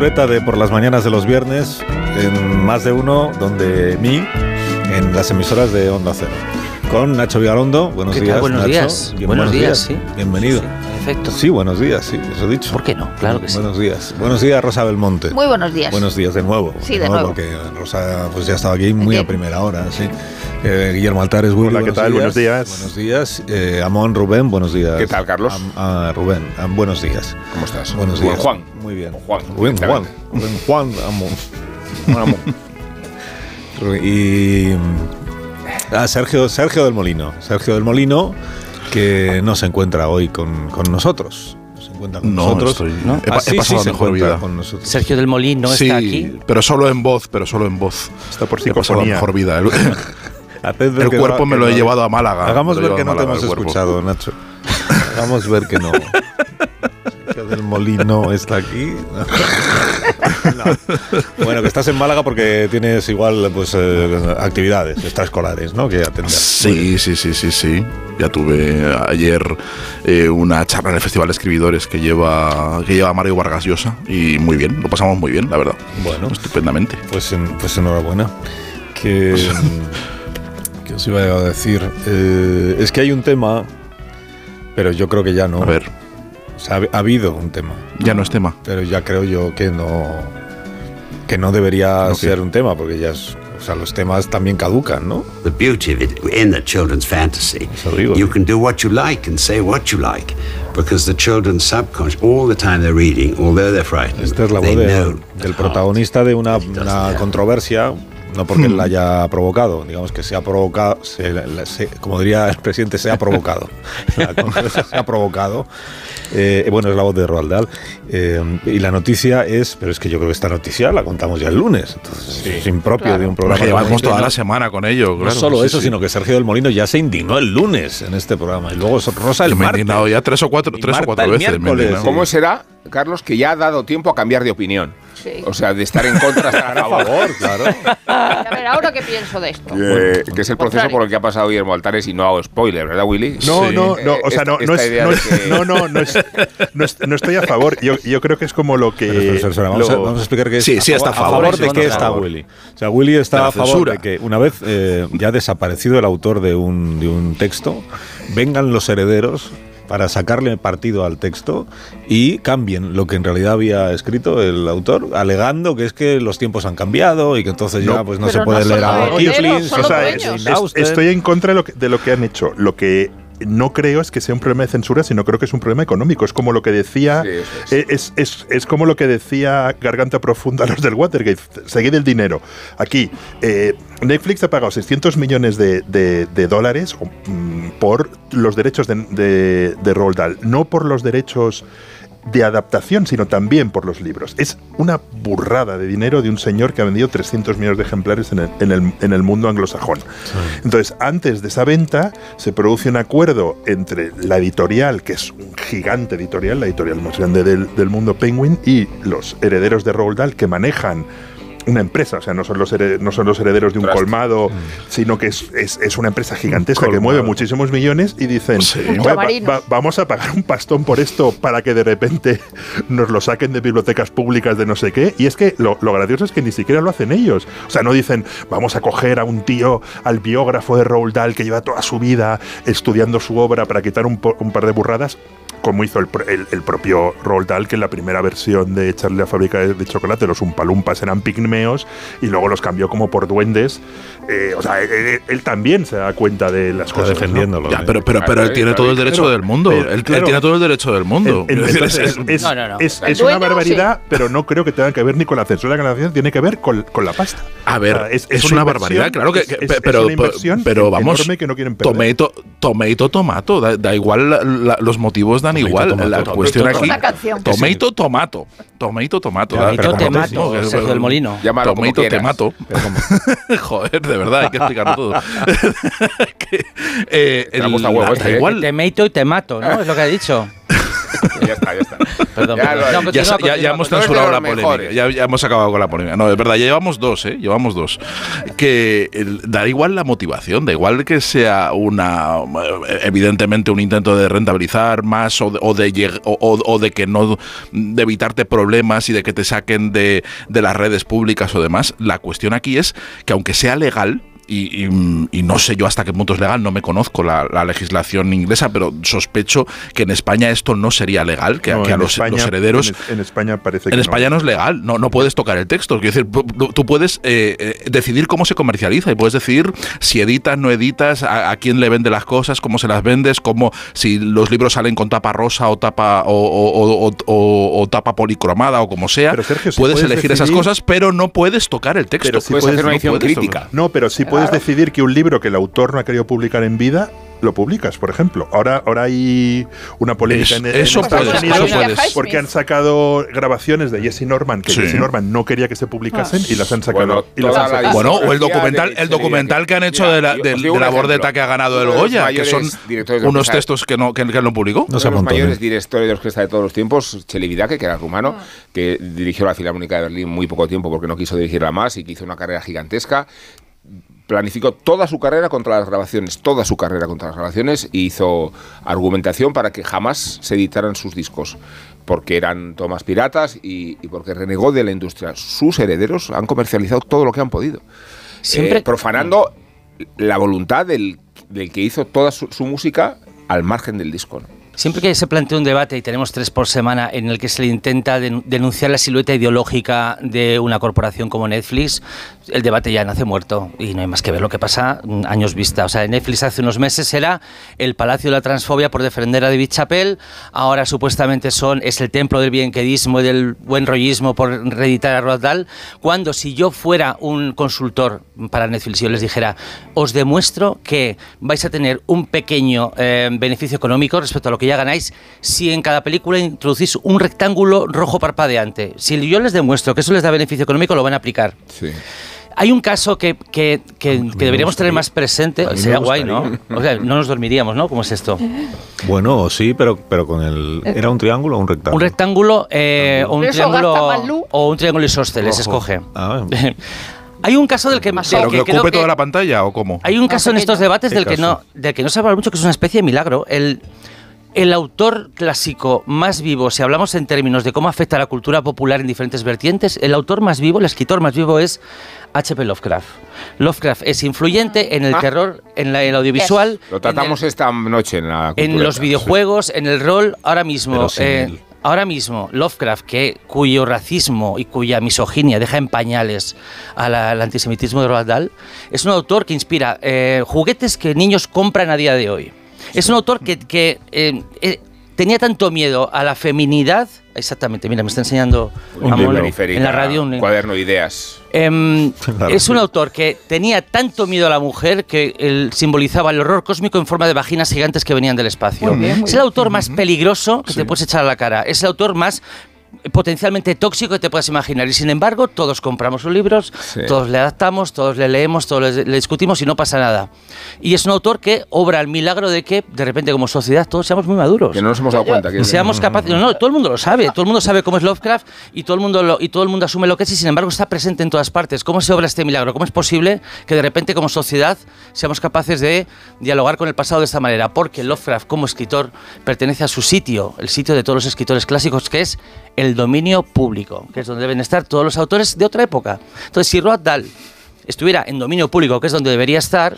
De por las mañanas de los viernes en más de uno, donde mí, en las emisoras de Onda Cero. Con Nacho Vigalondo. Buenos días. Buenos Nacho. días. Bien, Buenos días, sí. Bienvenido. Sí, efecto. Sí, buenos días, sí, eso he dicho. ¿Por qué no? Claro que sí. Buenos días. Buenos días, Rosa Belmonte. Muy buenos días. Buenos días de nuevo. Sí, de nuevo. Porque Rosa pues ya estaba aquí muy a primera hora, sí. Eh, Guillermo Altares, Willy, Hola, ¿qué buenos tal? días. Buenos días. Buenos días. Eh, Amón, Rubén, buenos días. ¿Qué tal, Carlos? Am- ah, Rubén, am- buenos días. ¿Cómo estás? Buenos días. Juan. Muy bien. Juan, Rubén Juan. Rubén Juan, Amón. Bueno, amor. Y ah, Sergio, Sergio del Molino. Sergio del Molino, que no se encuentra hoy con, con nosotros. No se encuentra con No, nosotros. estoy- ¿no? he, Ah, he sí, pasado sí, mejor vida. con nosotros. Sergio del Molín no sí, está aquí. pero solo en voz, pero solo en voz. Está por He pasado psicofonía. mejor vida. El, el que cuerpo no- me que lo he llevado a Málaga. Hagamos he ver que no te hemos escuchado, Nacho. Hagamos ver que no. Del Molino está aquí. No. Bueno, que estás en Málaga porque tienes igual pues eh, actividades extraescolares, ¿no? Que atender. Sí, sí, sí, sí, sí. Ya tuve ayer eh, una charla en el Festival de Escribidores que lleva, que lleva Mario Vargas Llosa y muy bien, lo pasamos muy bien, la verdad. Bueno. Estupendamente. Pues, en- pues enhorabuena. Que, que os iba a decir. Eh, es que hay un tema, pero yo creo que ya no. A ver, O sea, ha, ha habido un tema, ya no es tema. pero ya creo yo que no que no debería Ok. ser un tema, porque ya es, o sea, los temas también caducan, ¿no? The beauty of it in the children's fantasy, Eso digo. you can do what you like and say what you like, because the children's subconscious, all the time they're reading, although they're frightened, Esta es la voz de- del protagonista de una, una controversia, no porque Hmm. él la haya provocado, digamos que se ha provocado, se- como diría el presidente, se ha provocado. La se ha provocado. Eh, bueno, es la voz de Roald Dahl. Eh, y la noticia es, pero es que yo creo que esta noticia la contamos ya el lunes, entonces es impropio Claro. de un programa. Porque llevamos toda ¿no? la semana con ello. No solo sí, eso, sí. sino que Sergio del Molino ya se indignó el lunes en este programa. Y luego Rosa el me he martes. indignado ya tres o cuatro, tres o cuatro el veces. ¿Cómo será, Carlos, que ya ha dado tiempo a cambiar de opinión? Sí. O sea, de estar en contra a estar a favor. claro. A ver, ahora qué pienso de esto. Eh, que es el proceso Contrario. por el que ha pasado Guillermo Altares y no hago spoiler, ¿verdad, Willy? No, Sí. no, no, o sea, no, Esta- no, esta es, no, de es- que- no, no, no, es- no es- no estoy a favor. Yo, yo creo que es como lo que. Pero, espera, vamos, a, lo- vamos a explicar que es Sí, sí, está a favor, de sí, qué está a favor. Willy. O sea, Willy está De a favor de que una vez eh, ya desaparecido el autor de un, de un texto, vengan los herederos para sacarle partido al texto y cambien lo que en realidad había escrito el autor, alegando que es que los tiempos han cambiado y que entonces ya No, pues no se puede no leer a Kipling, o sea, es- estoy en contra de lo, que, de lo que han hecho. Lo que no creo es que sea un problema de censura, sino creo que es un problema económico. Es como lo que decía. Sí, eso es. eh, es, es- es como lo que decía Garganta Profunda a los del Watergate. Seguid el dinero. Aquí, eh, Netflix ha pagado 600 millones de, de- de dólares mm, por los derechos de, de, de Roald Dahl, no por los derechos de adaptación, sino también por los libros. Es una burrada de dinero de un señor que ha vendido 300 millones de ejemplares en el, en el- en el mundo anglosajón. Entonces, antes de esa venta, se produce un acuerdo entre la editorial, que es un gigante editorial, la editorial más grande del, del mundo Penguin, y los herederos de Roald Dahl, que manejan una empresa, o sea, no son los, here- no son los herederos de un Trust. colmado, sino que es, es- es una empresa gigantesca que mueve muchísimos millones y dicen, Sí. "Oye, va- Ultramarinos. va- vamos a pagar un pastón por esto para que de repente nos lo saquen de bibliotecas públicas de no sé qué. Y es que lo, lo gracioso es que ni siquiera lo hacen ellos. O sea, no dicen, vamos a coger a un tío, al biógrafo de Roald Dahl que lleva toda su vida estudiando su obra para quitar un, po- un par de burradas como hizo el, pro- el- el propio Roald Dahl, que en la primera versión de Charlie la fábrica de, de chocolate, los umpalumpas eran pigmeos y luego los cambió como por duendes. Eh, o sea, él, él- él también se da cuenta de las Está cosas. ¿no? defendiéndolo. Ya, ¿eh? pero, pero, pero él tiene todo el derecho del mundo. Pero, Él, él tiene todo el derecho del mundo. Es entonces, es- es, No, no, no. es- ¿El es una barbaridad, pero no creo que tenga que ver ni con la censura que la censura tiene que ver con, con la pasta. A ver, O sea, es, una, barbaridad, inversión, claro que, es- que- es- es pero, una inversión pero vamos, que no quieren perder. tomato, tomato, tomato, da, da igual, la- la- los motivos dan Tomato, igual. tomato, la tomato. cuestión Es aquí, una canción. tomato, tomato, tomato, tomato. Pero Tomato, te como mato, que- Sergio del Molino. Llámalo Tomato, Joder, de verdad, hay que explicarlo todo. Que, eh, la huevo este, ¿eh? igual. Te meto y te mato, ¿no? Es lo que ha dicho. Ya está, ya está. Perdón, Ya perdón. No. Ya, continúa, sa- ya- ya continúa, hemos censurado la polémica. Ya, ya hemos acabado con la polémica. No, es verdad, ya llevamos dos, ¿eh? Llevamos dos. Que el- da igual la motivación, da igual que sea una. Evidentemente, un intento de rentabilizar más o de, o de, lleg- o- o- o de que no. de evitarte problemas y de que te saquen de, de las redes públicas o demás. La cuestión aquí es que, aunque sea legal. Y, y- y no sé yo hasta qué punto es legal, no me conozco la, la legislación inglesa, pero sospecho que en España esto no sería legal, que, No, que a los, España- los herederos En, en España parece que en España no es legal, no, no puedes tocar el texto. Quiero decir, tú puedes eh, eh, decidir cómo se comercializa y puedes decidir si editas, no editas, a, a quién le vende las cosas, cómo se las vendes, cómo si los libros salen con tapa rosa o tapa o, o- o- o- o tapa policromada o como sea. Pero, Sergio, si puedes, puedes elegir esas cosas, pero no puedes tocar el texto. Pero si Puedes puedes- hacer una no edición puedes crítica. No, pero sí puedes decidir que un libro que el autor no ha querido publicar en vida lo publicas, por ejemplo. Ahora, ahora hay una polémica Es- en, en eso Estados puedes, Unidos eso puedes. porque han sacado grabaciones de Jesse Norman que Sí. Jesse Norman no quería que se publicasen y las han sacado. Bueno, y las han la sacado. Bueno, o el documental, de el documental que han hecho Mira, de la, de un la bordeta que ha ganado el de Goya, que son de unos textos que no, que, que no publicó. No se Uno de los mayores directores de orquesta de todos los tiempos, Vidake, que era rumano, que dirigió la Filarmónica de Berlín muy poco tiempo porque no quiso dirigirla más y que hizo una carrera gigantesca. Planificó toda su carrera contra las grabaciones, toda su carrera contra las grabaciones, y hizo argumentación para que jamás se editaran sus discos, porque eran tomas piratas y, y porque renegó de la industria. Sus herederos han comercializado todo lo que han podido, Siempre- eh, profanando la voluntad del, del que hizo toda su, su música al margen del disco. ¿no? Siempre que se plantea un debate, y tenemos tres por semana, en el que se le intenta den- denunciar la silueta ideológica de una corporación como Netflix, el debate ya nace muerto y no hay más que ver lo que pasa mm, años vista. O sea, Netflix hace unos meses era el palacio de la transfobia por defender a David Chappelle, ahora supuestamente son es el templo del bienquedismo y del buen rollismo por reeditar a Roald Dahl, cuando si yo fuera un consultor para Netflix y yo les dijera, os demuestro que vais a tener un pequeño eh, beneficio económico respecto a lo que ya ganáis si en cada película introducís un rectángulo rojo parpadeante. Si yo les demuestro que eso les da beneficio económico, lo van a aplicar. Hay un caso que, que- que- deberíamos tener más presente. Sería guay, ¿no? O sea, no nos dormiríamos, ¿no? ¿Cómo es esto? Bueno, sí, pero, pero con el. ¿Era un triángulo o un rectángulo? Un rectángulo eh, o un triángulo más o un triángulo isósceles, escoge. Ah, Hay un caso del que, del ¿Pero que que ocupe que- toda la pantalla o cómo? Hay un caso en pequeño. estos debates ¿Qué del que, no, del que no se habla mucho, que es una especie de milagro. El, el autor clásico más vivo, si hablamos en términos de cómo afecta a la cultura popular en diferentes vertientes, el autor más vivo, el escritor más vivo es H.P. Lovecraft. Lovecraft es influyente en el Ah. terror, en la- el audiovisual, Lo tratamos en, el- esta noche en la en cultureta, los sí. videojuegos, en el rol, ahora mismo. Pero sin eh, él. Ahora mismo, Lovecraft, que, cuyo racismo y cuya misoginia deja en pañales al, al antisemitismo de Roald Dahl, es un autor que inspira eh, juguetes que niños compran a día de hoy. Es un autor que, que, eh, eh, tenía tanto miedo a la feminidad. Exactamente, mira, me está enseñando Un en la radio. un- cuaderno de ideas. Em, es un autor que tenía tanto miedo a la mujer que él simbolizaba el horror cósmico en forma de vaginas gigantes que venían del espacio. Muy bien, muy es el autor más peligroso que Sí. te puedes echar a la cara. Es el autor más potencialmente tóxico que te puedas imaginar. Y sin embargo, todos compramos sus libros, Sí. todos le adaptamos, todos le leemos, todos le, le discutimos y no pasa nada. Y es un autor que obra el milagro de que, de repente, como sociedad, todos seamos muy maduros. Que no nos hemos dado cuenta. Que seamos capaces. No, no, todo el mundo lo sabe. Todo el mundo sabe cómo es Lovecraft y todo el mundo lo- y todo el mundo asume lo que es y sin embargo está presente en todas partes. ¿Cómo se obra este milagro? ¿Cómo es posible que de repente como sociedad seamos capaces de dialogar con el pasado de esta manera? Porque Lovecraft como escritor pertenece a su sitio, el sitio de todos los escritores clásicos, que es el dominio público, que es donde deben estar todos los autores de otra época. Entonces, si Roald Dahl estuviera en dominio público, que es donde debería estar,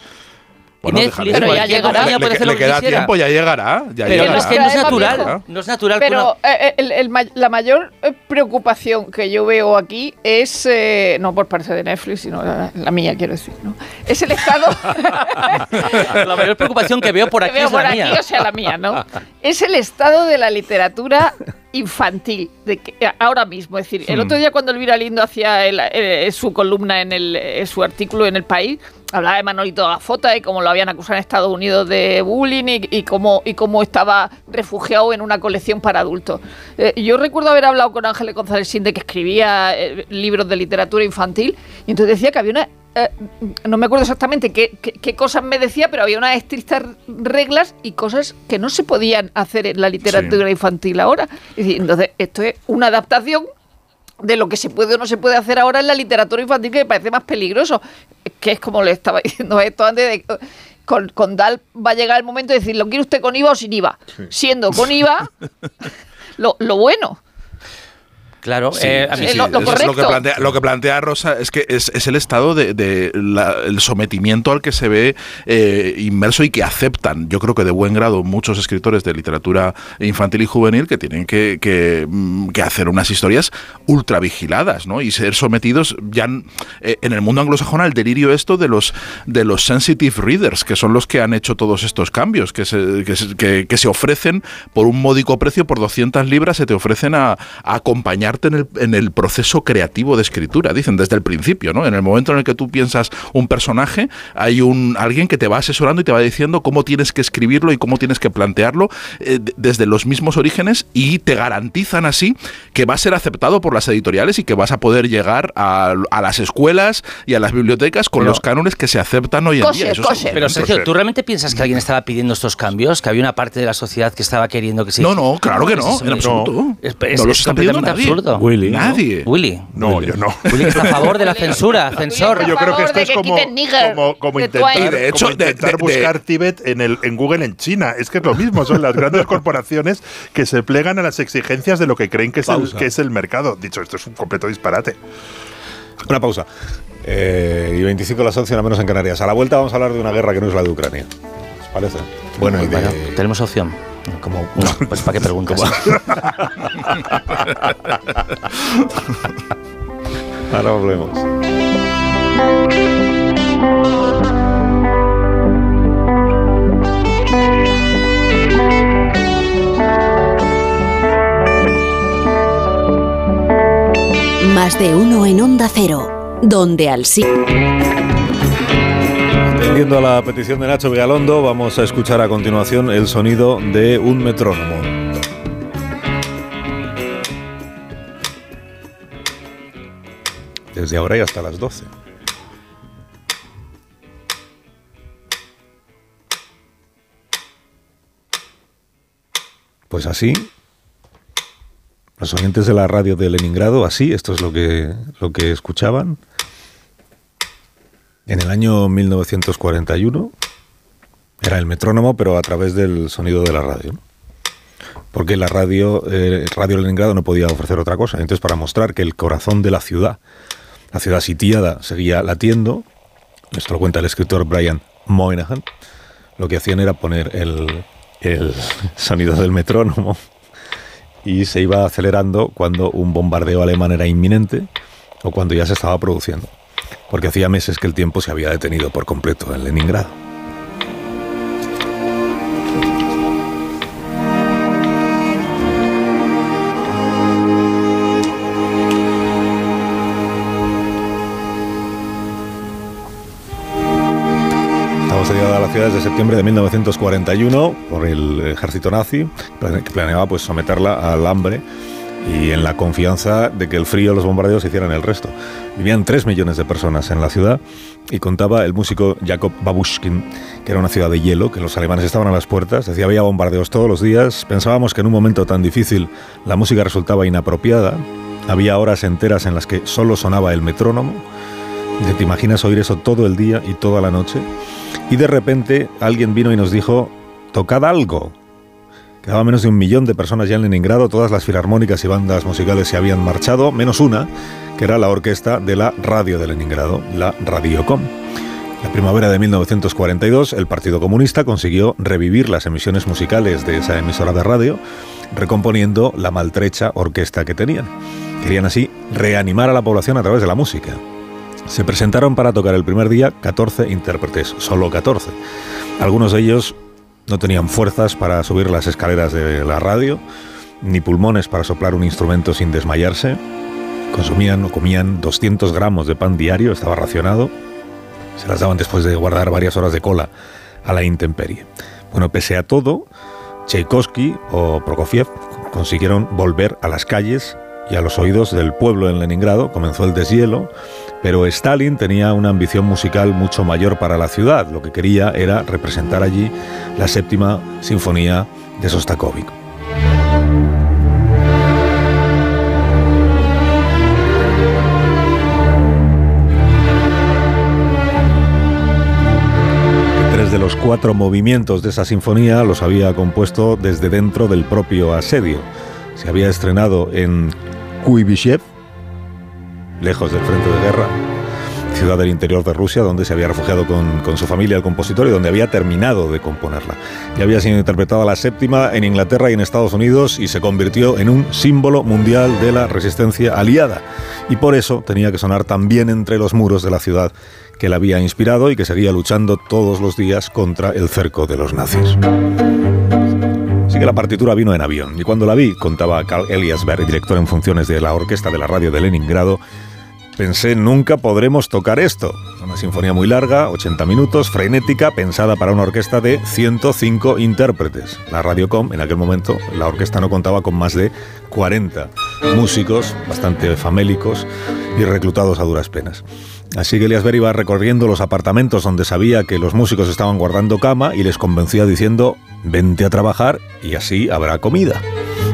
Bueno. Netflix, Pero ya llegará. Le, le queda quisiera. tiempo, ya llegará. Ya Pero llegará. es que no es natural. No es natural una- Pero eh, el- el ma- la mayor eh, preocupación que yo veo aquí es, eh, no por parte de Netflix, sino la, la mía, quiero decir, ¿no? Es el estado... La mayor preocupación que veo por aquí veo es la por aquí, mía. o sea, la mía, ¿no? Es el estado de la literatura infantil, de que, eh, ahora mismo. Es decir, el Hmm. otro día cuando Elvira Lindo hacía el- eh, su columna en el, eh, su artículo en El País, hablaba de Manolito Gafota y cómo lo habían acusado en Estados Unidos de bullying y, y cómo, y cómo estaba refugiado en una colección para adultos. Eh, yo recuerdo haber hablado con Ángeles González Sinde, que escribía eh, libros de literatura infantil, y entonces decía que había una eh, no me acuerdo exactamente qué, qué- qué cosas me decía, pero había unas estrictas reglas y cosas que no se podían hacer en la literatura infantil ahora. Entonces, esto es una adaptación de lo que se puede o no se puede hacer ahora en la literatura infantil que me parece más peligroso, que es como le estaba diciendo esto antes de... Con, con Dal va a llegar el momento de decir, ¿lo quiere usted con IVA o sin IVA? Siendo con IVA lo, lo bueno. Claro, Sí, eh, a sí, mí sí, lo- que plantea, lo que plantea Rosa es que es, es el estado de, de la- el sometimiento al que se ve eh, inmerso y que aceptan, yo creo que de buen grado, muchos escritores de literatura infantil y juvenil que tienen que, que, mm, que hacer unas historias ultra vigiladas, ¿no? Y ser sometidos ya en, eh, en el mundo anglosajón al delirio esto de los de los sensitive readers, que son los que han hecho todos estos cambios, que se, que se, que- que se ofrecen por un módico precio, por 200 libras, se te ofrecen a, a acompañarte en el, en el proceso creativo de escritura, dicen desde el principio, ¿no? En el momento en el que tú piensas un personaje, hay un alguien que te va asesorando y te va diciendo cómo tienes que escribirlo y cómo tienes que plantearlo eh, de- desde los mismos orígenes y te garantizan así que va a ser aceptado por las editoriales y que vas a poder llegar a, a las escuelas y a las bibliotecas con Pero- los cánones que se aceptan hoy en Coser, día. Eso coser. Pero. Sergio, ¿tú realmente piensas que alguien estaba pidiendo estos cambios? ¿Que había una parte de la sociedad que estaba queriendo que se No, no, claro que no, es eso? en absoluto. Es, No los es está pidiendo nadie. absurdo. Willy. Nadie. Willy. No, yo no. Willy está a favor de la censura, censor. Yo creo que esto es como, como, intentar, de hecho, como intentar de- de- buscar Tíbet en, el, en Google en China. Es que es lo mismo, son las grandes corporaciones que se plegan a las exigencias de lo que creen que es, el, que es el mercado. Dicho esto, es un completo disparate. Una pausa. Eh, y 25 las 11, al menos en Canarias. A la vuelta vamos a hablar de una guerra que no es la de Ucrania. ¿Os parece? Bueno, y de... Bueno, tenemos opción. Como, no, pues ¿para qué preguntas? Ahora volvemos. Más de uno en Onda Cero, donde al sí. Atendiendo a la petición de Nacho Vigalondo, vamos a escuchar a continuación el sonido de un metrónomo. Desde ahora y hasta las 12. Pues así, los oyentes de la radio de Leningrado, así, esto es lo que, lo que escuchaban. En el año 1941 era el metrónomo, pero a través del sonido de la radio. Porque la radio, eh, Radio Leningrado no podía ofrecer otra cosa. Entonces, para mostrar que el corazón de la ciudad, la ciudad sitiada, seguía latiendo, esto lo cuenta el escritor Brian Moynihan, lo que hacían era poner el, el sonido del metrónomo y se iba acelerando cuando un bombardeo alemán era inminente o cuando ya se estaba produciendo porque hacía meses que el tiempo se había detenido por completo en Leningrado. Asediada a la ciudad desde septiembre de 1941 por el ejército nazi, que planeaba pues, someterla al hambre y en la confianza de que el frío y los bombardeos hicieran el resto. Vivían 3 millones de personas en la ciudad y contaba el músico Jakob Babushkin, que era una ciudad de hielo, que los alemanes estaban a las puertas, decía había bombardeos todos los días, pensábamos que en un momento tan difícil la música resultaba inapropiada, había horas enteras en las que solo sonaba el metrónomo, te imaginas oír eso todo el día y toda la noche, y de repente alguien vino y nos dijo, tocad algo, Quedaba menos de un millón de personas ya en Leningrado, todas las filarmónicas y bandas musicales se habían marchado, menos una, que era la orquesta de la radio de Leningrado, la Radiocom. La primavera de 1942, el Partido Comunista consiguió revivir las emisiones musicales de esa emisora de radio, recomponiendo la maltrecha orquesta que tenían. Querían así reanimar a la población a través de la música. Se presentaron para tocar el primer día 14 intérpretes, solo 14. Algunos de ellos no tenían fuerzas para subir las escaleras de la radio, ni pulmones para soplar un instrumento sin desmayarse. Consumían o comían 200 gramos de pan diario, estaba racionado. Se las daban después de guardar varias horas de cola a la intemperie. Bueno, pese a todo, Tchaikovsky o Prokofiev consiguieron volver a las calles y a los oídos del pueblo en Leningrado. Comenzó el deshielo pero Stalin tenía una ambición musical mucho mayor para la ciudad. Lo que quería era representar allí la séptima sinfonía de Sostakovich. Tres de los cuatro movimientos de esa sinfonía los había compuesto desde dentro del propio asedio. Se había estrenado en Kuibyshev, lejos del frente de guerra, ciudad del interior de Rusia, donde se había refugiado con, su familia el compositor y donde había terminado de componerla. Ya había sido interpretada la séptima en Inglaterra y en Estados Unidos y se convirtió en un símbolo mundial de la resistencia aliada. Y por eso tenía que sonar también entre los muros de la ciudad que la había inspirado y que seguía luchando todos los días contra el cerco de los nazis. Así que la partitura vino en avión y cuando la vi, contaba Carl Eliasberg, director en funciones de la orquesta de la radio de Leningrado, Pensé, nunca podremos tocar esto. Una sinfonía muy larga, 80 minutos, frenética, pensada para una orquesta de 105 intérpretes. La Radiocom, en aquel momento, la orquesta no contaba con más de 40 músicos, bastante famélicos y reclutados a duras penas. Así que Elias iba recorriendo los apartamentos donde sabía que los músicos estaban guardando cama y les convencía diciendo, vente a trabajar y así habrá comida.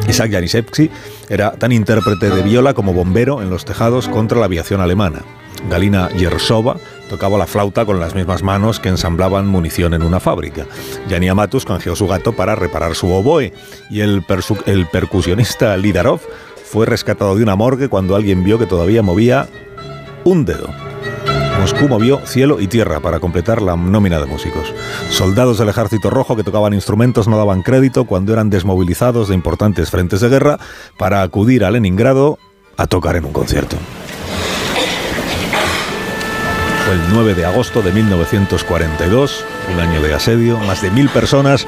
Isaac Janisevsky era tan intérprete de viola como bombero en los tejados contra la aviación alemana. Galina Yersova tocaba la flauta con las mismas manos que ensamblaban munición en una fábrica. Yanni Amatus canjeó su gato para reparar su oboe y el, el percusionista Lidarov fue rescatado de una morgue cuando alguien vio que todavía movía un dedo. Moscú movió cielo y tierra para completar la nómina de músicos. Soldados del ejército rojo que tocaban instrumentos no daban crédito cuando eran desmovilizados de importantes frentes de guerra para acudir a Leningrado a tocar en un concierto. Fue el 9 de agosto de 1942, un año de asedio. Más de mil personas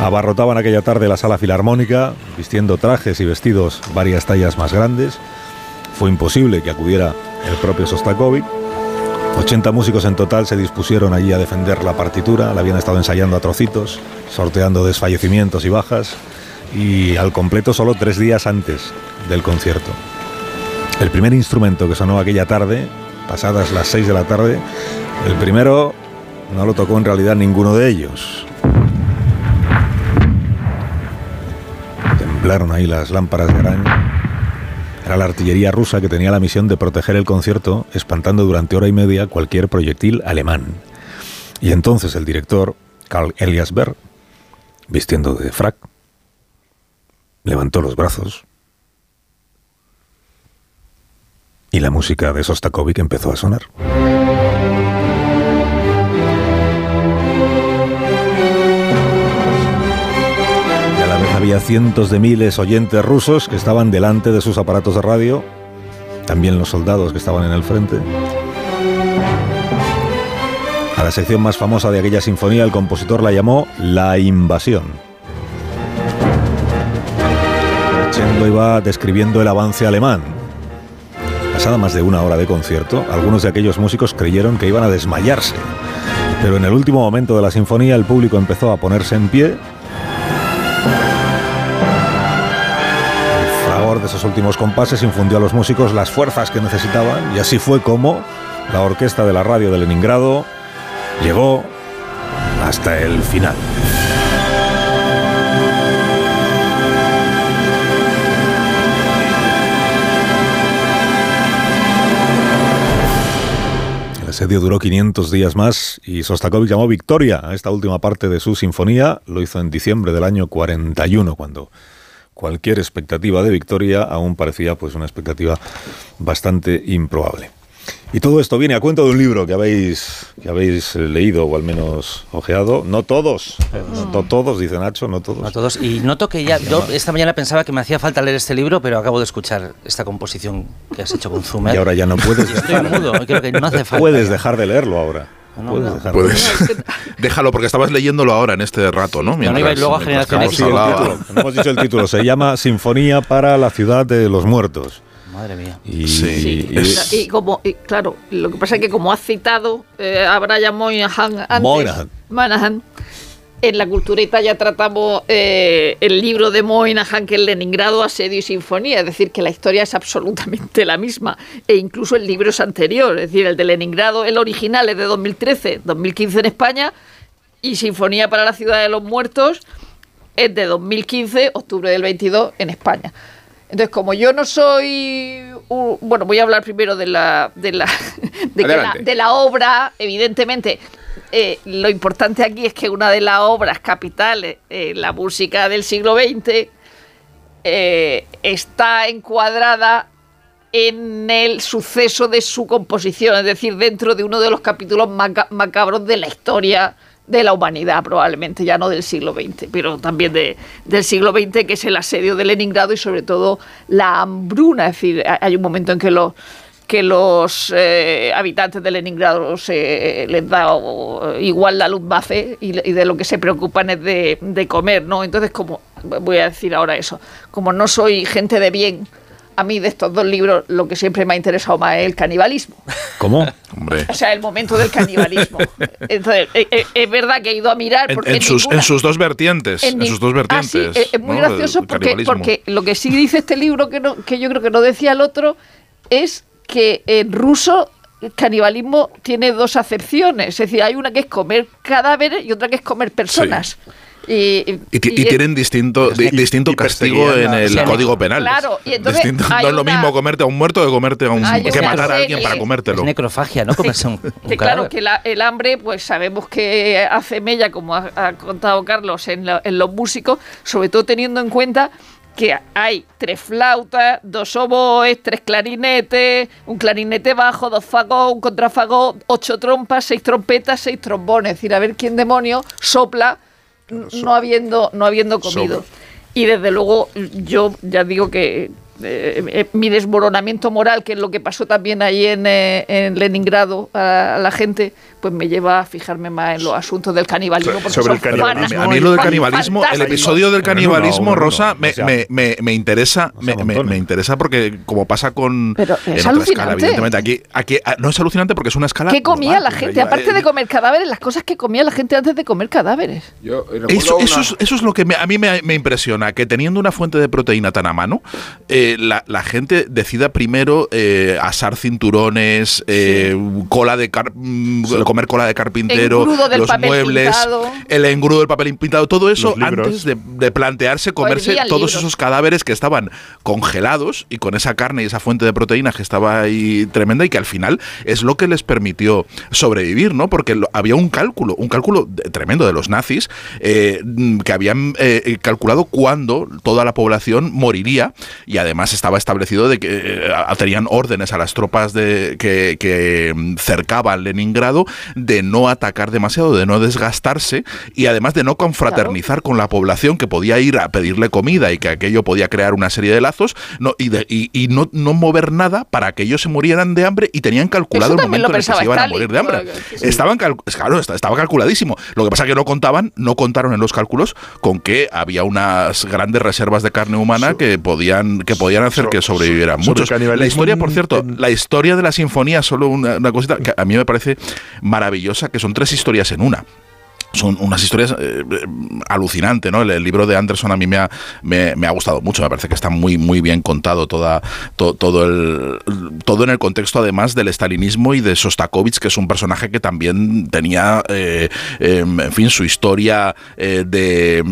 abarrotaban aquella tarde la sala filarmónica, vistiendo trajes y vestidos varias tallas más grandes. Fue imposible que acudiera el propio Sostakovich 80 músicos en total se dispusieron allí a defender la partitura, la habían estado ensayando a trocitos, sorteando desfallecimientos y bajas, y al completo solo tres días antes del concierto. El primer instrumento que sonó aquella tarde, pasadas las 6 de la tarde, el primero no lo tocó en realidad ninguno de ellos. Temblaron ahí las lámparas de araña era la artillería rusa que tenía la misión de proteger el concierto, espantando durante hora y media cualquier proyectil alemán. Y entonces el director, Karl Eliasberg, vistiendo de frac, levantó los brazos y la música de Sostakovich empezó a sonar. Cientos de miles oyentes rusos que estaban delante de sus aparatos de radio, también los soldados que estaban en el frente. A la sección más famosa de aquella sinfonía el compositor la llamó La Invasión. Chendo iba describiendo el avance alemán. Pasada más de una hora de concierto, algunos de aquellos músicos creyeron que iban a desmayarse. Pero en el último momento de la sinfonía el público empezó a ponerse en pie esos últimos compases infundió a los músicos las fuerzas que necesitaban y así fue como la orquesta de la radio de Leningrado llegó hasta el final. El asedio duró 500 días más y Sostakovich llamó victoria a esta última parte de su sinfonía. Lo hizo en diciembre del año 41, cuando cualquier expectativa de victoria aún parecía pues una expectativa bastante improbable. Y todo esto viene a cuento de un libro que habéis, que habéis leído o al menos ojeado. No todos, no todos, dice Nacho, no todos. A todos. Y noto que ya, yo esta mañana pensaba que me hacía falta leer este libro, pero acabo de escuchar esta composición que has hecho con Zumer. Y ahora ya no puedes Y estoy mudo, creo que no hace falta. Puedes dejar de leerlo ahora. No, Puedes no. dejarlo. Puedes. Déjalo, porque estabas leyéndolo ahora en este rato, ¿no? no iba a ir luego a mientras Generación no hemos dicho el título. Se llama Sinfonía para la ciudad de los muertos. Madre mía. Y, Sí. Sí, y- Es- y como, y claro, lo que pasa es que como has citado eh, a Brian Moynihan antes, Moynihan. Moynihan, en la cultureta ya tratamos eh, el libro de Moynihan, que es Leningrado, Asedio y Sinfonía, es decir, que la historia es absolutamente la misma, e incluso el libro es anterior, es decir, el de Leningrado, el original es de 2013, 2015 en España, y Sinfonía para la Ciudad de los Muertos es de 2015, octubre del 22 en España. Entonces, como yo no soy, un- bueno, voy a hablar primero de la, de la, de, que la, de la obra, evidentemente. Eh, lo importante aquí es que una de las obras capitales, eh, la música del siglo XX, eh, está encuadrada en el suceso de su composición, es decir, dentro de uno de los capítulos maca- macabros de la historia de la humanidad, probablemente, ya no del siglo XX, pero también de- del siglo XX, que es el asedio de Leningrado y sobre todo la hambruna, es decir, ha- hay un momento en que los que los eh, habitantes de Leningrado se les da o, igual la luz base y, y de lo que se preocupan es de, de comer, ¿no? Entonces, como voy a decir ahora eso, como no soy gente de bien, a mí de estos dos libros lo que siempre me ha interesado más es el canibalismo. ¿Cómo? Hombre. O sea, el momento del canibalismo. Entonces, eh, eh, es verdad que he ido a mirar En, porque en sus, ninguna- en sus dos vertientes. En, sus dos Ah, sí, vertientes. es- muy ¿no? gracioso porque, porque lo que sí dice este libro que, no, que yo creo que no decía el otro es que en ruso el canibalismo tiene dos acepciones. Es decir, hay una que es comer cadáveres y otra que es comer personas. Y, Y, ti- y y- tienen distinto, di- distinto y castigo en el Sí, código penal. claro, y entonces Distinto- hay no es lo una- mismo comerte a un muerto que comerte a un que matar a alguien para comértelo. Es necrofagia, ¿no? Comerse un, un que claro, que la- el hambre, pues sabemos que hace mella, como ha, ha contado Carlos, en, la- en los músicos, sobre todo teniendo en cuenta que hay tres flautas, dos oboes, tres clarinetes, un clarinete bajo, dos fagos, un contrafagot, ocho trompas, seis trompetas, seis trombones. Es decir, a ver quién demonio sopla no habiendo, no habiendo comido. Y desde luego, yo ya digo que eh, eh, mi desmoronamiento moral, que es lo que pasó también ahí en, eh, en Leningrado a, a la gente, pues me lleva a fijarme más en los asuntos del canibalismo. Sobre son el canibalismo. A mí, lo del canibalismo, el episodio del canibalismo, Rosa, me, o sea, me- me- me interesa, me, me- montones. me interesa porque como pasa con Pero es en otra alucinante. escala, evidentemente aquí, aquí ah, no es alucinante porque es una escala. ¿Qué comía la gente? yo, Aparte eh, de comer cadáveres, las cosas que comía la gente antes de comer cadáveres. Yo Eso, eso, es, eso es lo que me- a mí me, me impresiona, que teniendo una fuente de proteína tan a mano, eh, la, la gente decida primero eh, asar cinturones, eh, cola de car- mm, comer cola de carpintero, del los muebles, pintado. el engrudo del papel pintado, todo eso antes de, de plantearse comerse todos esos cadáveres que estaban congelados y con esa carne y esa fuente de proteína que estaba ahí tremenda y que al final es lo que les permitió sobrevivir, ¿no? Porque lo- había un cálculo, un cálculo tremendo de los nazis eh, que habían calculado cuándo toda la población moriría y además estaba establecido de que eh, a- tenían órdenes a las tropas de, que, que, cercaban Leningrado de no atacar demasiado, de no desgastarse y además de no confraternizar con la población que podía ir a pedirle comida y que aquello podía crear una serie de lazos no, y, de- y- y no, no mover nada para que ellos se murieran de hambre y tenían calculado el momento en el que se iban a morir de hambre. claro, sí. Estaban cal- claro, esta- estaba calculadísimo. Lo que pasa es que no contaban, no contaron en los cálculos con que había unas grandes reservas de carne humana que podían que podían hacer so- que sobrevivieran sobre muchos. La historia, por cierto, en- la historia de la sinfonía, solo una, una cosita que a mí me parece maravillosa, que son tres historias en una. Son unas historias eh, eh, alucinantes, ¿no? El, libro de Anderson a mí me ha, me, ha gustado mucho, me parece que está muy, muy bien contado toda, to- todo, el, todo en el contexto además del estalinismo y de Sostakovich, que es un personaje que también tenía, eh, eh, en fin, su historia eh, de,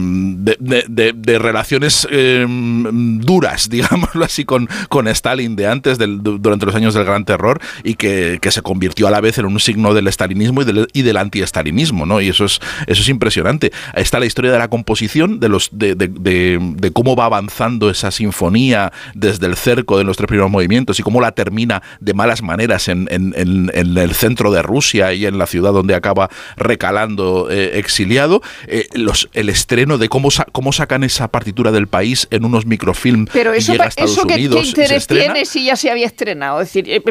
de, relaciones eh, duras, digámoslo así, con, con Stalin de antes, del- du- durante los años del Gran Terror, y que, que se convirtió a la vez en un signo del estalinismo y del, y del anti-estalinismo, ¿no? Y eso es, eso es impresionante. Está la historia de la composición, de, los, de, de- de- de cómo va avanzando esa sinfonía desde el cerco de los tres primeros movimientos y cómo la termina de malas maneras en, en- en- en el centro de Rusia y en la ciudad donde acaba recalando eh, exiliado. Eh, los, el estreno de cómo, sa- cómo sacan esa partitura del país en unos microfilm Pero y eso, llega a Estados eso ¿qué, qué Unidos y se interés tiene si ya se había estrenado? Es decir, eh,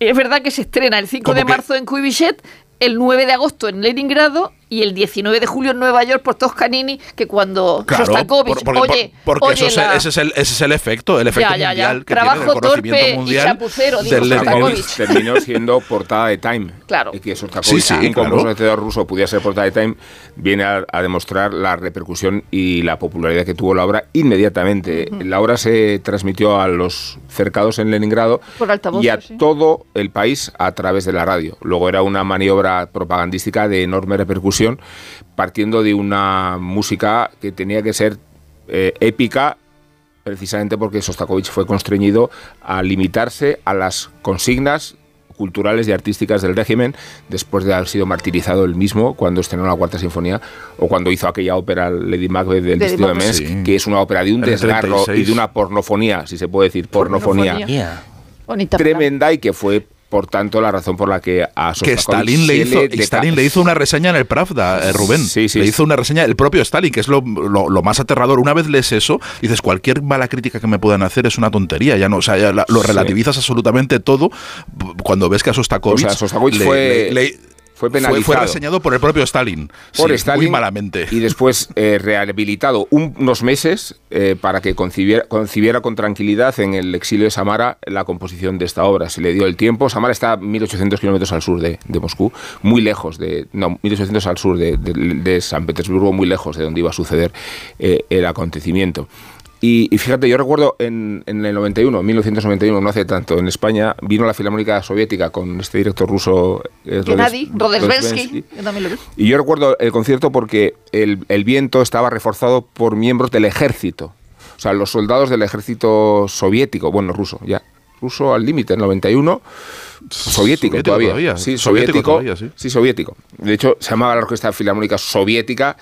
es verdad que se estrena el 5 Como de que- marzo en Kuibichet, el 9 de agosto en Leningrado y el 19 de julio en Nueva York por Toscanini, que cuando Claro, Shostakovich, por- porque, oye, por- porque oye eso es el- la- ese, es el, ese es el efecto, el efecto Ya, ya, ya. mundial que Trabajo tiene el conocimiento torpe y mundial chapucero, del terminó siendo portada de Time. Claro. Y que Sostakovich, Sí, sí, un claro. compositor ruso pudiera ser portada de Time, viene a, a demostrar la repercusión y la popularidad que tuvo la obra inmediatamente. La obra se transmitió a los cercados en Leningrado Por y a sí. todo el país a través de la radio. Luego era una maniobra propagandística de enorme repercusión, partiendo de una música que tenía que ser eh, épica precisamente porque Sostakovich fue constreñido a limitarse a las consignas culturales y artísticas del régimen después de haber sido martirizado él mismo cuando estrenó la cuarta sinfonía o cuando hizo aquella ópera Lady Macbeth del distrito de Sí. que es una ópera de un desgarro y 36. de una pornofonía si se puede decir pornofonía, Pornofonía. Bonita tremenda y que fue por tanto la razón por la que a que Stalin le hizo Stalin le hizo una reseña en el Pravda, eh, Rubén. Sí, sí, le hizo una reseña el propio Stalin, que es lo, lo- lo más aterrador. Una vez lees eso, dices cualquier mala crítica que me puedan hacer es una tontería. Ya no, o sea, ya lo relativizas absolutamente todo cuando ves que a Sostakovich, O sea, Sostakovich le- fue- le- fue fue, penalizado. reseñado por el propio Stalin. por Sí, Stalin muy malamente. y después eh, rehabilitado un- unos meses eh, para que concibiera, concibiera con tranquilidad en el exilio de Samara la composición de esta obra. Se le dio el tiempo. Samara está a 1800 kilómetros al sur de, de Moscú, muy lejos de. No, 1800 al sur de, de- de San Petersburgo, muy lejos de donde iba a suceder eh, el acontecimiento. Y, y fíjate, yo recuerdo en, en el 91, 1991, no hace tanto, en España vino la Filarmónica Soviética con este director ruso. eh, Gennady Rodes- Rodesbensky, Rodesbensky. yo también lo vi. Y yo recuerdo el concierto porque el, el viento estaba reforzado por miembros del ejército. O sea, los soldados del ejército soviético, bueno, ruso, ya. Ruso al límite, en 91. Soviético, Soviético todavía. todavía. Sí, Soviético soviético. todavía, sí. soviético. De hecho, se llamaba la Orquesta Filarmónica Soviética.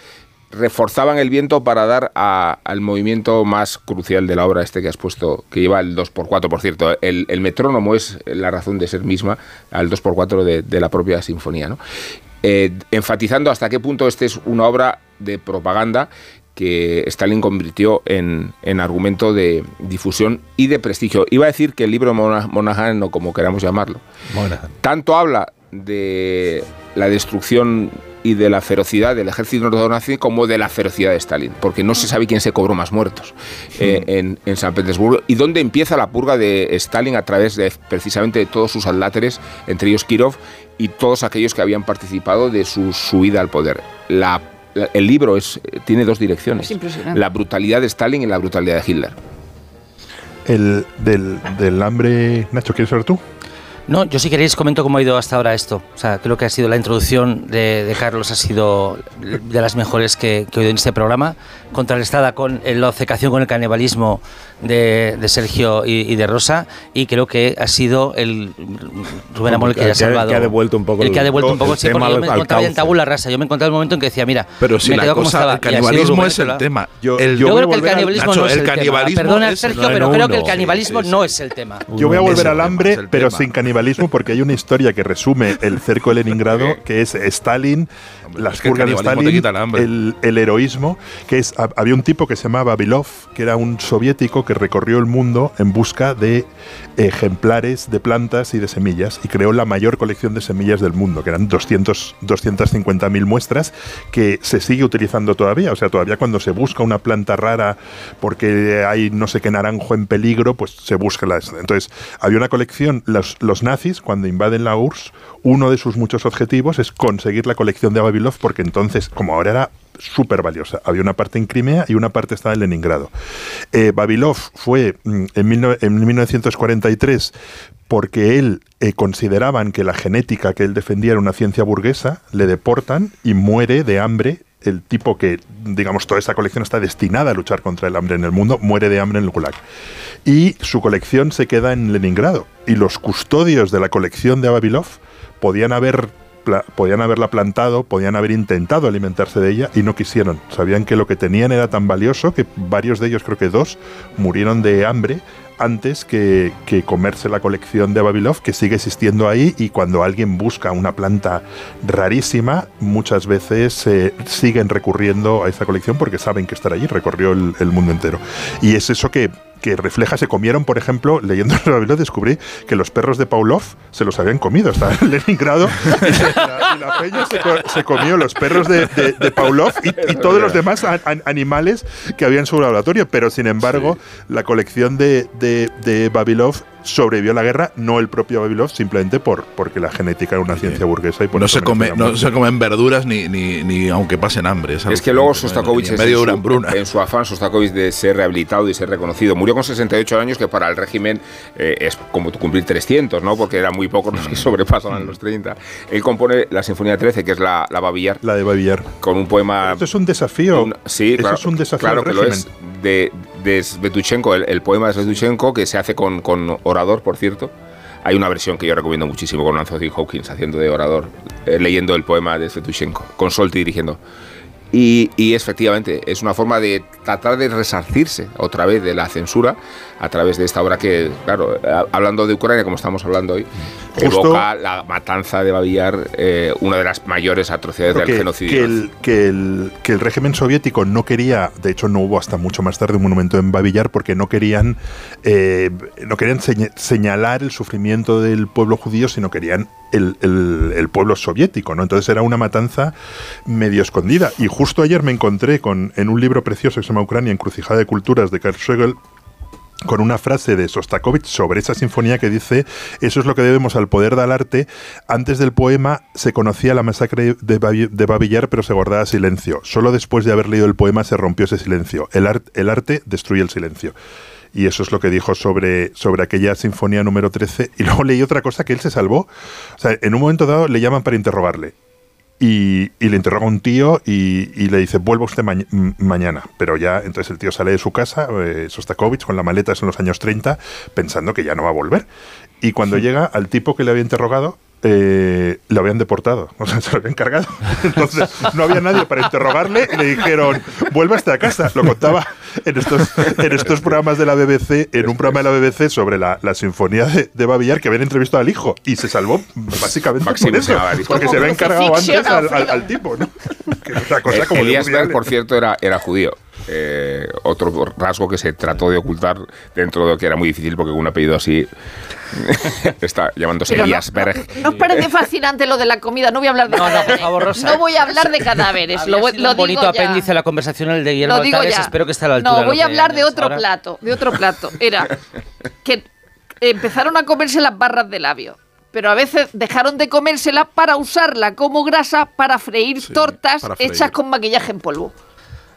Reforzaban el viento para dar a- al movimiento más crucial de la obra, este que has puesto, que lleva el 2x4, por cierto. El, el metrónomo es la razón de ser misma, al 2x4 de, de la propia sinfonía. ¿no? Eh, enfatizando hasta qué punto este es una obra de propaganda que Stalin convirtió en, en argumento de difusión y de prestigio. Iba a decir que el libro Mona- Monahan, o como queramos llamarlo, Monahan. tanto habla de la destrucción y de la ferocidad del ejército nazi como de la ferocidad de Stalin, porque no se sabe quién se cobró más muertos eh, en, en San Petersburgo y dónde empieza la purga de Stalin a través de precisamente de todos sus adláteres, entre ellos Kirov y todos aquellos que habían participado de su subida al poder. La- la- el libro es, tiene dos direcciones, Es la brutalidad de Stalin y la brutalidad de Hitler. El del, del hambre, Nacho, ¿quieres ser tú? No, yo si queréis comento cómo ha ido hasta ahora esto. O sea, creo que ha sido la introducción de, Carlos, ha sido de las mejores que, he oído en este programa, contrarrestada con la obcecación con el canibalismo de, de Sergio y, y de Rosa, y creo que ha sido el Rubén Amor el que El ha salvado. que ha devuelto un poco el que ha el- devuelto un poco, sí, porque yo me encontraba en tabula rasa. Yo me encontraba el momento en que decía, mira, Pero si me la quedo como cosa, estaba. el canibalismo es el tema. Yo- El- yo Yo, voy a creo que el volver al- canibalismo Nacho, no es el el, canibalismo tema. Perdona, Sergio, pero creo que el canibalismo no es el tema. Yo voy a volver al hambre, pero sin canibalismo, porque hay una historia que resume el cerco de Leningrado, que es Stalin, Las es que el purgas de te Stalin, quita el hambre. el, el heroísmo, que es hab- había un tipo que se llamaba Babilov, que era un soviético que recorrió el mundo en busca de ejemplares de plantas y de semillas y creó la mayor colección de semillas del mundo, que eran 200, 250.000 muestras, que se sigue utilizando todavía. O sea, todavía cuando se busca una planta rara porque hay no sé qué naranjo en peligro, pues se busca las. Entonces, había una colección, los, los nazis, cuando invaden la URSS, uno de sus muchos objetivos es conseguir la colección de Babilov Porque entonces, como ahora era súper valiosa. Había una parte en Crimea y una parte estaba en Leningrado. Eh, Babilov fue mm, en, 19- en 1943 porque él eh, consideraban que la genética que él defendía era una ciencia burguesa, le deportan y muere de hambre. El tipo que, digamos, toda esa colección está destinada a luchar contra el hambre en el mundo, muere de hambre en el Gulag. Y su colección se queda en Leningrado. Y los custodios de la colección de Babilov podían haber podían haberla plantado, podían haber intentado alimentarse de ella y no quisieron. Sabían que lo que tenían era tan valioso que varios de ellos, creo que dos, murieron de hambre antes que, que comerse la colección de Babilov, que sigue existiendo ahí y cuando alguien busca una planta rarísima, muchas veces eh, siguen recurriendo a esa colección porque saben que estará allí, recorrió el mundo entero. Y es eso que, que refleja, se comieron, por ejemplo, leyendo el Babilov descubrí que los perros de Pavlov se los habían comido, estaba en Leningrado y, se- la, y la peña se, co- se comió los perros de, de, de Pavlov y, y todos los demás an- an- animales que había en su laboratorio, pero sin embargo la colección de, de, de Babilov sobrevivió a la guerra, no el propio Babilov, simplemente por, porque la genética era una ciencia burguesa y por No eso se, come, no se comen verduras ni, ni, ni aunque pasen hambre. Es que luego Sostakovich en medio de en una en su afán Sostakovich de ser rehabilitado y ser reconocido. Murió con 68 años, que para el régimen eh, es como cumplir 300, ¿no? Porque eran muy pocos los que sobrepasaban los 30. Él compone la Sinfonía 13, que es la, la Babillar, La de Babillar. con un poema... Esto es un desafío. un- sí, Eso claro, es un desafío claro que lo régimen. es. De, de Svetuchenko, el, el poema de Svetuchenko, que se hace con, con orador, por cierto. Hay una versión que yo recomiendo muchísimo con Anthony Hopkins haciendo de orador, eh, leyendo el poema de Svetuchenko, con Solti dirigiendo. Y, y efectivamente, es una forma de tratar de resarcirse otra vez de la censura a través de esta obra que, claro, hablando de Ucrania, como estamos hablando hoy, Justo- evoca la matanza de Babillar, eh, una de las mayores atrocidades del que, genocidio. que el, que, el, que el régimen soviético no quería, de hecho no hubo hasta mucho más tarde un monumento en Babillar porque no querían, eh, no querían seña- señalar el sufrimiento del pueblo judío, sino querían el, el- el pueblo soviético, ¿no? Entonces era una matanza medio escondida. Y justo ayer me encontré con, en un libro precioso que se llama Ucrania, Encrucijada de Culturas, de Karl Schlegel, con una frase de Sostakovich sobre esa sinfonía que dice eso es lo que debemos al poder del arte. Antes del poema se conocía la masacre de, de Babillar, pero se guardaba silencio. Solo después de haber leído el poema se rompió ese silencio. El, ar- el arte destruye el silencio. Y eso es lo que dijo sobre, sobre aquella sinfonía número 13. Y luego leí otra cosa que él se salvó. O sea, en un momento dado le llaman para interrogarle. Y, y le interroga un tío y, y le dice, vuelva usted mañana. Pero ya, entonces el tío sale de su casa, eh, Sostakovich, con la maleta, es en los años 30, pensando que ya no va a volver. Y cuando llega al tipo que le había interrogado, eh, le habían deportado, o sea, se lo habían cargado. Entonces no había nadie para interrogarle y le dijeron, vuelva hasta a casa. Lo contaba en estos, en estos programas de la BBC, en un programa de la BBC sobre la, la sinfonía de, de Babillar que habían entrevistado al hijo y se salvó básicamente Maxim por eso, porque se había encargado antes al, al- Alfredo. al tipo, ¿no? Que era una cosa como de Elías Berg, por cierto, era, era judío. Eh, otro rasgo que se trató de ocultar dentro de lo que era muy difícil porque con un apellido así está llamándose Pero no-. ¿No os parece fascinante lo de la comida? No voy a hablar de No, no, por cadáveres. favor, Rosa. No voy a hablar de cadáveres. Lo, un bonito digo ya. apéndice a la conversación el de Guillermo espero que esté a la altura No, voy a hablar de otro ahora. plato. De otro plato. Era que empezaron a comerse las barras de labio. Pero a veces dejaron de comérsela para usarla como grasa para freír tortas para freír. hechas con maquillaje en polvo.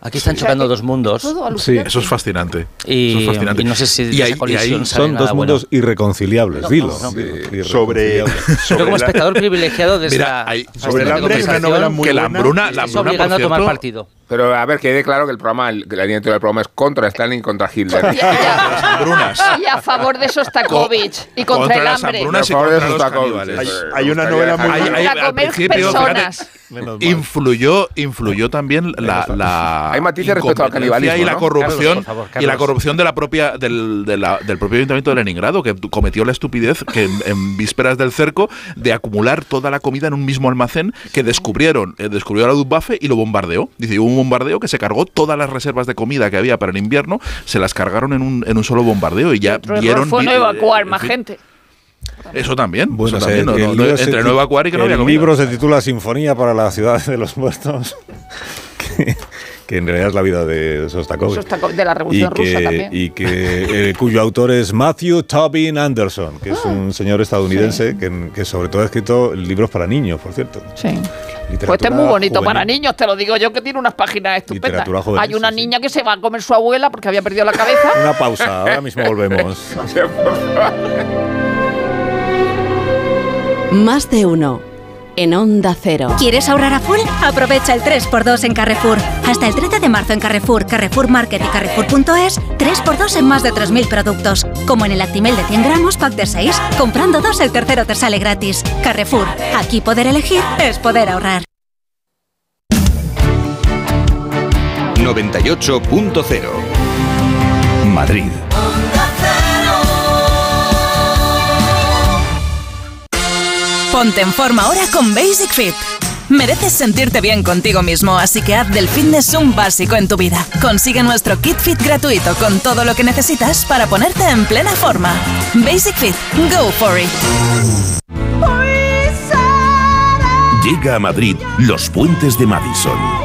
Aquí están O sea chocando dos mundos. Alucinante. Eso es fascinante. Y- Eso es fascinante. y no sé si y ahí, y colisión ahí Son dos bueno. mundos irreconciliables, No, dilo. no, no. Sí, sobre, irreconciliables. sobre Yo como la- espectador privilegiado de Mira, esta hay- sobre el fascinante hambre hay una novela muy que la buena. hambruna, la hambruna, por obligando a tomar cierto, partido. Pero a ver, quede claro que el programa, el- que la línea del programa es contra Stalin y contra Hitler. Y a, las hambrunas. y a favor de Sostakovich y contra, Contra el las hambre. hambrunas y contra eso los caníbales. Hay- una novela muy Hay- hay- Para al comer principio, personas. Menos mal. influyó, influyó también la, la Hay matices respecto al canibalismo, y la ¿no? corrupción Carlos, por favor, y la corrupción de la propia del, de la- del propio ayuntamiento de Leningrado que cometió la estupidez que en, en vísperas del cerco de acumular toda la comida en un mismo almacén que descubrieron eh, descubrió la Luftwaffe y lo bombardeó dice hubo un bombardeo que se cargó todas las reservas de comida que había para el invierno se las cargaron en un, en un solo bombardeo y ya vieron fue no evacuar eh, más en fin, gente. Eso también Bueno, eso también, el no- entre y que no el había libro se titula Sinfonía para la ciudad de los muertos, que, que en realidad es la vida de Sostakovich. Sostakovich, de la y Revolución que, Rusa también. y que, eh, cuyo autor es Matthew Tobin Anderson, que es un señor estadounidense que, que sobre todo ha escrito libros para niños, por cierto. Sí. Pues este es muy bonito juvenil. para niños, te lo digo yo que tiene unas páginas estupendas. Literatura juvenil, Hay una sí, sí. niña que se va a comer su abuela porque había perdido la cabeza. Una pausa, ahora mismo volvemos. Más de uno. En Onda Cero. ¿Quieres ahorrar a full? Aprovecha el 3x2 en Carrefour. Hasta el 13 de marzo en Carrefour, Carrefour Market y Carrefour.es, 3x2 en más de 3.000 productos. Como en el Actimel de 100 gramos, pack de 6. Comprando dos, el tercero te sale gratis. Carrefour, aquí poder elegir es poder ahorrar. 98.0 Madrid. Ponte en forma ahora con Basic Fit. Mereces sentirte bien contigo mismo, así que haz del fitness un básico en tu vida. Consigue nuestro kit fit gratuito con todo lo que necesitas para ponerte en plena forma. Basic Fit, go for it. Llega a Madrid Los Puentes de Madison.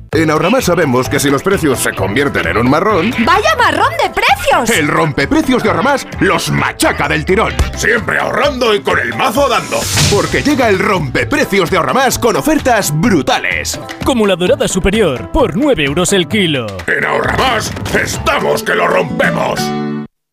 En Ahorramás sabemos que si los precios se convierten en un marrón, ¡Vaya marrón de precios! el rompeprecios de Ahorramás los machaca del tirón. Siempre ahorrando y con el mazo dando. Porque llega el rompeprecios de Ahorramás con ofertas brutales. Como la dorada superior, por 9 euros el kilo. En Ahorramás estamos que lo rompemos.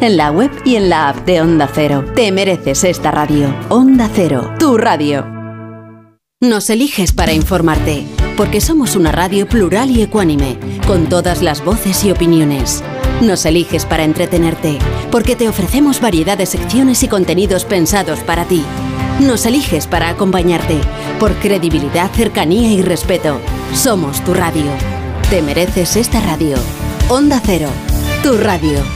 en la web y en la app de Onda Cero. Te mereces esta radio. Onda Cero, tu radio. Nos eliges para informarte, porque somos una radio plural y ecuánime, con todas las voces y opiniones. Nos eliges para entretenerte, porque te ofrecemos variedad de secciones y contenidos pensados para ti. Nos eliges para acompañarte, por credibilidad, cercanía y respeto. Somos tu radio. Te mereces esta radio. Onda Cero, tu radio.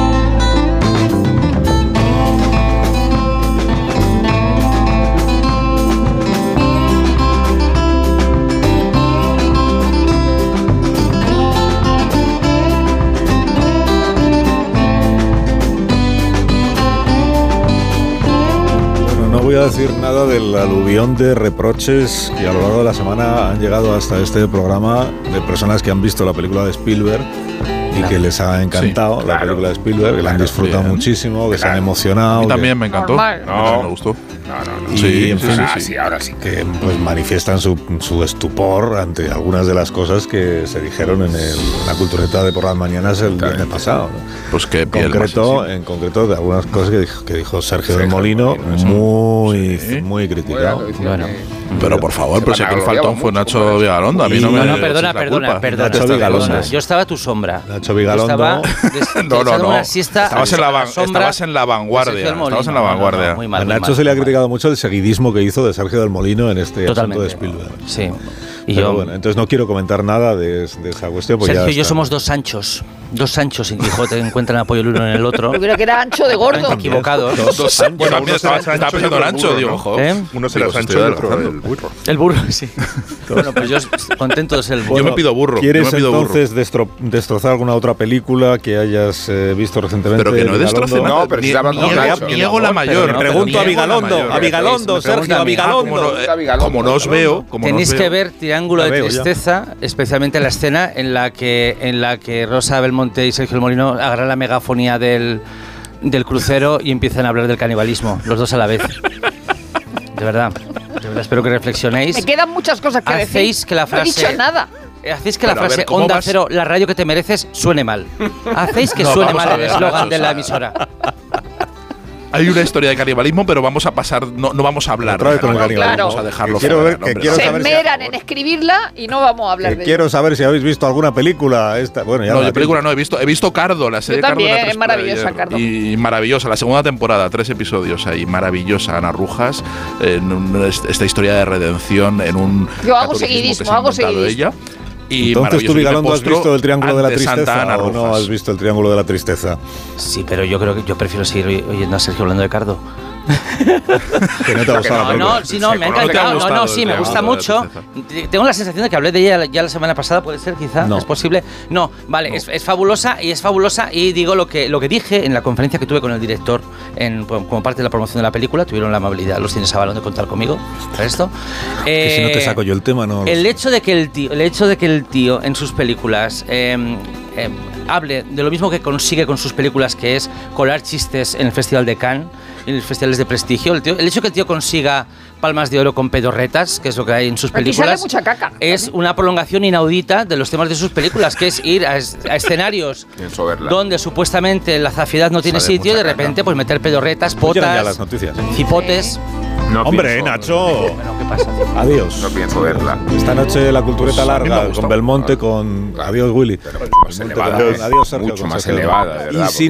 Voy a decir nada del aluvión de reproches que a lo largo de la semana han llegado hasta este programa de personas que han visto la película de Spielberg y que les ha encantado la película de Spielberg, que la han disfrutado bien. muchísimo, que se han emocionado. A mí que- también me encantó. No, me gustó. Y Sí, en sí, fin, sí, Ah, sí. sí, ahora sí. que pues manifiestan su, su estupor ante algunas de las cosas que se dijeron en, el- en la cultureta de por las mañanas el viernes pasado. ¿no? Pues que En concreto, en concreto de algunas cosas que dijo, que dijo Sergio del Molino, muy, muy criticado. Bueno. Pero por favor, pero si aquí el faltón fue Nacho Vigalondo, a mí no me No, no, perdona, perdona, culpa. perdona. Nacho perdona. Vigalondo. Yo estaba a tu sombra. Nacho Vigalondo. Yo estaba des- No, no, no. Estabas en la, estabas en la vanguardia. Estabas en la No, no, no, vanguardia. muy mal, A muy Nacho mal, se le ha mal. Criticado mucho el seguidismo que hizo de Sergio del Molino en este Totalmente. asunto de Spielberg. Sí. Y Pero yo, bueno, entonces no quiero comentar nada de, de esa cuestión. Pues Sergio ya y yo somos dos Sanchos. Dos Sanchos y hijo te encuentran apoyo el uno en el otro. Yo creo que era ancho de gordo. Equivocados. Dos Sanchos. Bueno, uno estaba, estaba pensando otro en Ancho, burro, digo, ¿no? ojo. ¿Eh? Uno será Sancho y otro adelgazando. el burro. El burro, sí. bueno, pues yo contento de ser el burro. Yo me pido burro. yo ¿Quieres me pido burro. entonces destro- destrozar alguna otra película que hayas eh, visto recientemente? Pero que no destroce nada. No, pero Ni- si está hablando ni- con ni- Nacho. ni hago la mayor. Pregunto a Vigalondo, a Vigalondo, Sergio, a pregunta a mí. Como no, Vigalondo. como no os veo, Tenéis que ver Triángulo de. Tristeza, especialmente la escena en la que en la que Rosa Belmonte y Sergio El Molino agarran la megafonía del, del crucero y empiezan a hablar del canibalismo, los dos a la vez. De verdad, de verdad espero que reflexionéis. Me quedan muchas cosas que Hacéis decir. que la No he dicho frase- nada. Hacéis que la Pero a ver, frase ¿cómo Onda vas? Cero, la radio que te mereces, suene mal. Hacéis que No, suene mal a el ver, eslogan de la emisora. Hay una historia de canibalismo, pero vamos a pasar, no, no vamos a hablar. Otra vez con el Vamos canibalismo. Vamos a dejarlo Quiero fuera, ver- que hombre. quiero Se saber si- esmeran en escribirla y no vamos a hablar Que de quiero ello. saber si habéis visto alguna película. Esta, bueno, ya No, la yo película no he visto. He visto Cardo, la serie Yo Cardo. también, la tres es maravillosa. Cardo. Y maravillosa, la segunda temporada, tres episodios ahí, maravillosa. Ana Rujas, en un- est- esta historia de redención en un. Yo hago seguidismo, se ha hago seguidismo. ella. Y Entonces tú, Vigalondo, has visto el Triángulo de la Tristeza Ana o no has visto el Triángulo de la Tristeza? Sí, pero yo creo que yo prefiero seguir oy- oyendo a Sergio hablando de Cardo. Que no te ha gustado la No, película. no, sí, no, me ha encantado. ¿Te ha No, no, sí, me gusta mucho. Tengo la sensación de que hablé de ella ya la semana pasada, puede ser, quizá, No. es posible. No, vale, Es, es fabulosa y es fabulosa y digo lo que, lo que dije en la conferencia que tuve con el director en, como parte de la promoción de la película, tuvieron la amabilidad, los tienes a balón de contar conmigo para esto. Que si no te Eh, saco yo el tema, no. el hecho de que el tío, el hecho de que el tío en sus películas eh, eh, hable de lo mismo que consigue con sus películas, que es colar chistes en el Festival de Cannes, en los festivales de prestigio, el, tío- el hecho que el tío consiga palmas de oro con pedorretas, que es lo que hay en sus Aquí sale películas, mucha caca. es una prolongación inaudita de los temas de sus películas, que es ir a, es- a escenarios Pienso verla. donde supuestamente la zafiedad no tiene Sale sitio y de mucha caca. repente pues meter pedorretas, ya las potas, noticias. cipotes. No Hombre, pienso- Nacho. Bueno, ¿qué pasa? Adiós. No pienso verla. Esta noche la cultureta Pues larga con Belmonte, con. Adiós, Willy. Pero mucho más elevada. con- Adiós, Sergio. Mucho más elevada, de verdad. Y sin